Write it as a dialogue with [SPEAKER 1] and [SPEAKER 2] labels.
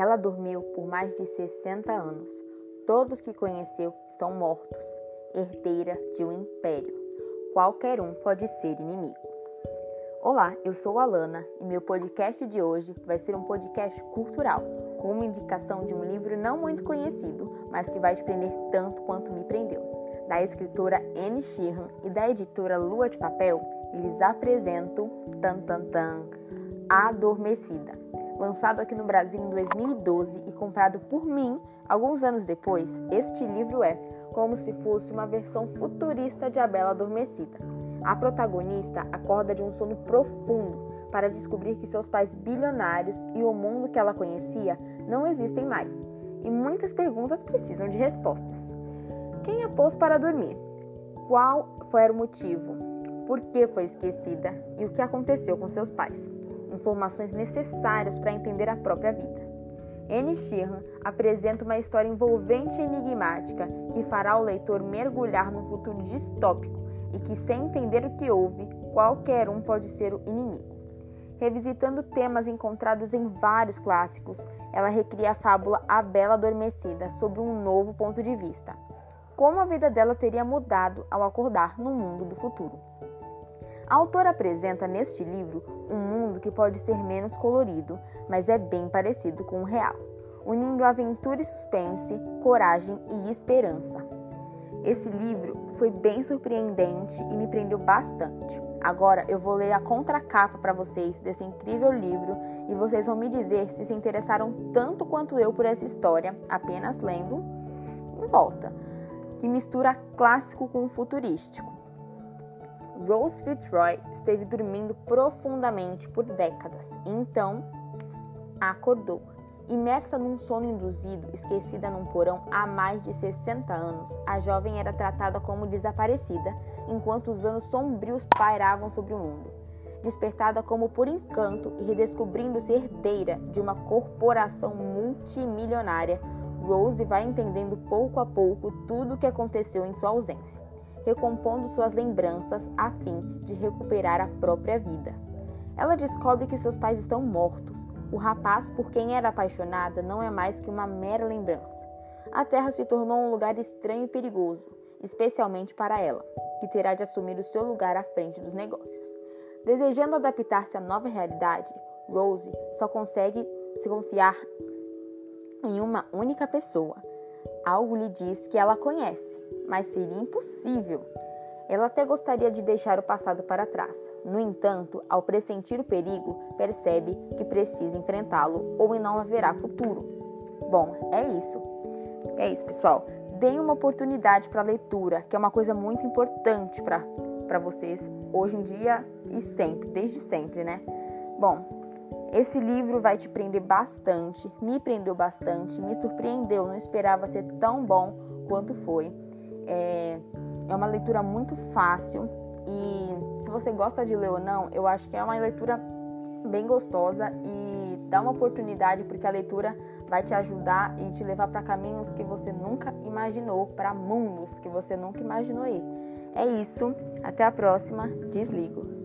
[SPEAKER 1] Ela dormiu por mais de 60 anos. Todos que conheceu estão mortos. Herdeira de um império. Qualquer um pode ser inimigo. Olá, eu sou a Lana e meu podcast de hoje vai ser um podcast cultural, com uma indicação de um livro não muito conhecido, mas que vai te prender tanto quanto me prendeu. Da escritora Anne Sheehan e da editora Lua de Papel, lhes apresento Tan Tan Tan, Adormecida. Lançado aqui no Brasil em 2012 e comprado por mim alguns anos depois, este livro é como se fosse uma versão futurista de A Bela Adormecida a protagonista acorda de um sono profundo para descobrir que seus pais bilionários e o mundo que ela conhecia não existem mais. E muitas perguntas precisam de respostas. Quem a pôs para dormir? Qual foi o motivo? Por que foi esquecida? E o que aconteceu com seus pais? Informações necessárias para entender a própria vida. Anne Sheehan apresenta uma história envolvente e enigmática que fará o leitor mergulhar num futuro distópico e que, sem entender o que houve, qualquer um pode ser o inimigo. Revisitando temas encontrados em vários clássicos, ela recria a fábula A Bela Adormecida sob um novo ponto de vista. Como a vida dela teria mudado ao acordar no mundo do futuro. A autora apresenta neste livro um mundo que pode ser menos colorido, mas é bem parecido com o real, unindo aventura e suspense, coragem e esperança. Esse livro foi bem surpreendente e me prendeu bastante. Agora eu vou ler a contracapa para vocês desse incrível livro e vocês vão me dizer se se interessaram tanto quanto eu por essa história, apenas lendo em volta, que mistura clássico com futurístico. Rose Fitzroy esteve dormindo profundamente por décadas então acordou. Imersa num sono induzido, esquecida num porão há mais de 60 anos, a jovem era tratada como desaparecida, enquanto os anos sombrios pairavam sobre o mundo. Despertada como por encanto e redescobrindo-se herdeira de uma corporação multimilionária, Rose vai entendendo pouco a pouco tudo o que aconteceu em sua ausência, recompondo suas lembranças a fim de recuperar a própria vida. Ela descobre que seus pais estão mortos o rapaz por quem era apaixonada não é mais que uma mera lembrança. A terra se tornou um lugar estranho e perigoso, especialmente para ela, que terá de assumir o seu lugar à frente dos negócios. Desejando adaptar-se à nova realidade, Rose só consegue se confiar em uma única pessoa. Algo lhe diz que ela conhece, mas seria impossível ela até gostaria de deixar o passado para trás. No entanto, ao pressentir o perigo, percebe que precisa enfrentá-lo ou não haverá futuro. Bom, é isso. É isso, pessoal. Deem uma oportunidade para a leitura, que é uma coisa muito importante para vocês hoje em dia e sempre, desde sempre, né? Bom, esse livro vai te prender bastante, me prendeu bastante, me surpreendeu, não esperava ser tão bom quanto foi. É, é uma leitura muito fácil e se você gosta de ler ou não, eu acho que é uma leitura bem gostosa e dá uma oportunidade porque a leitura vai te ajudar e te levar para caminhos que você nunca imaginou, para mundos que você nunca imaginou ir. É isso, até a próxima, desligo.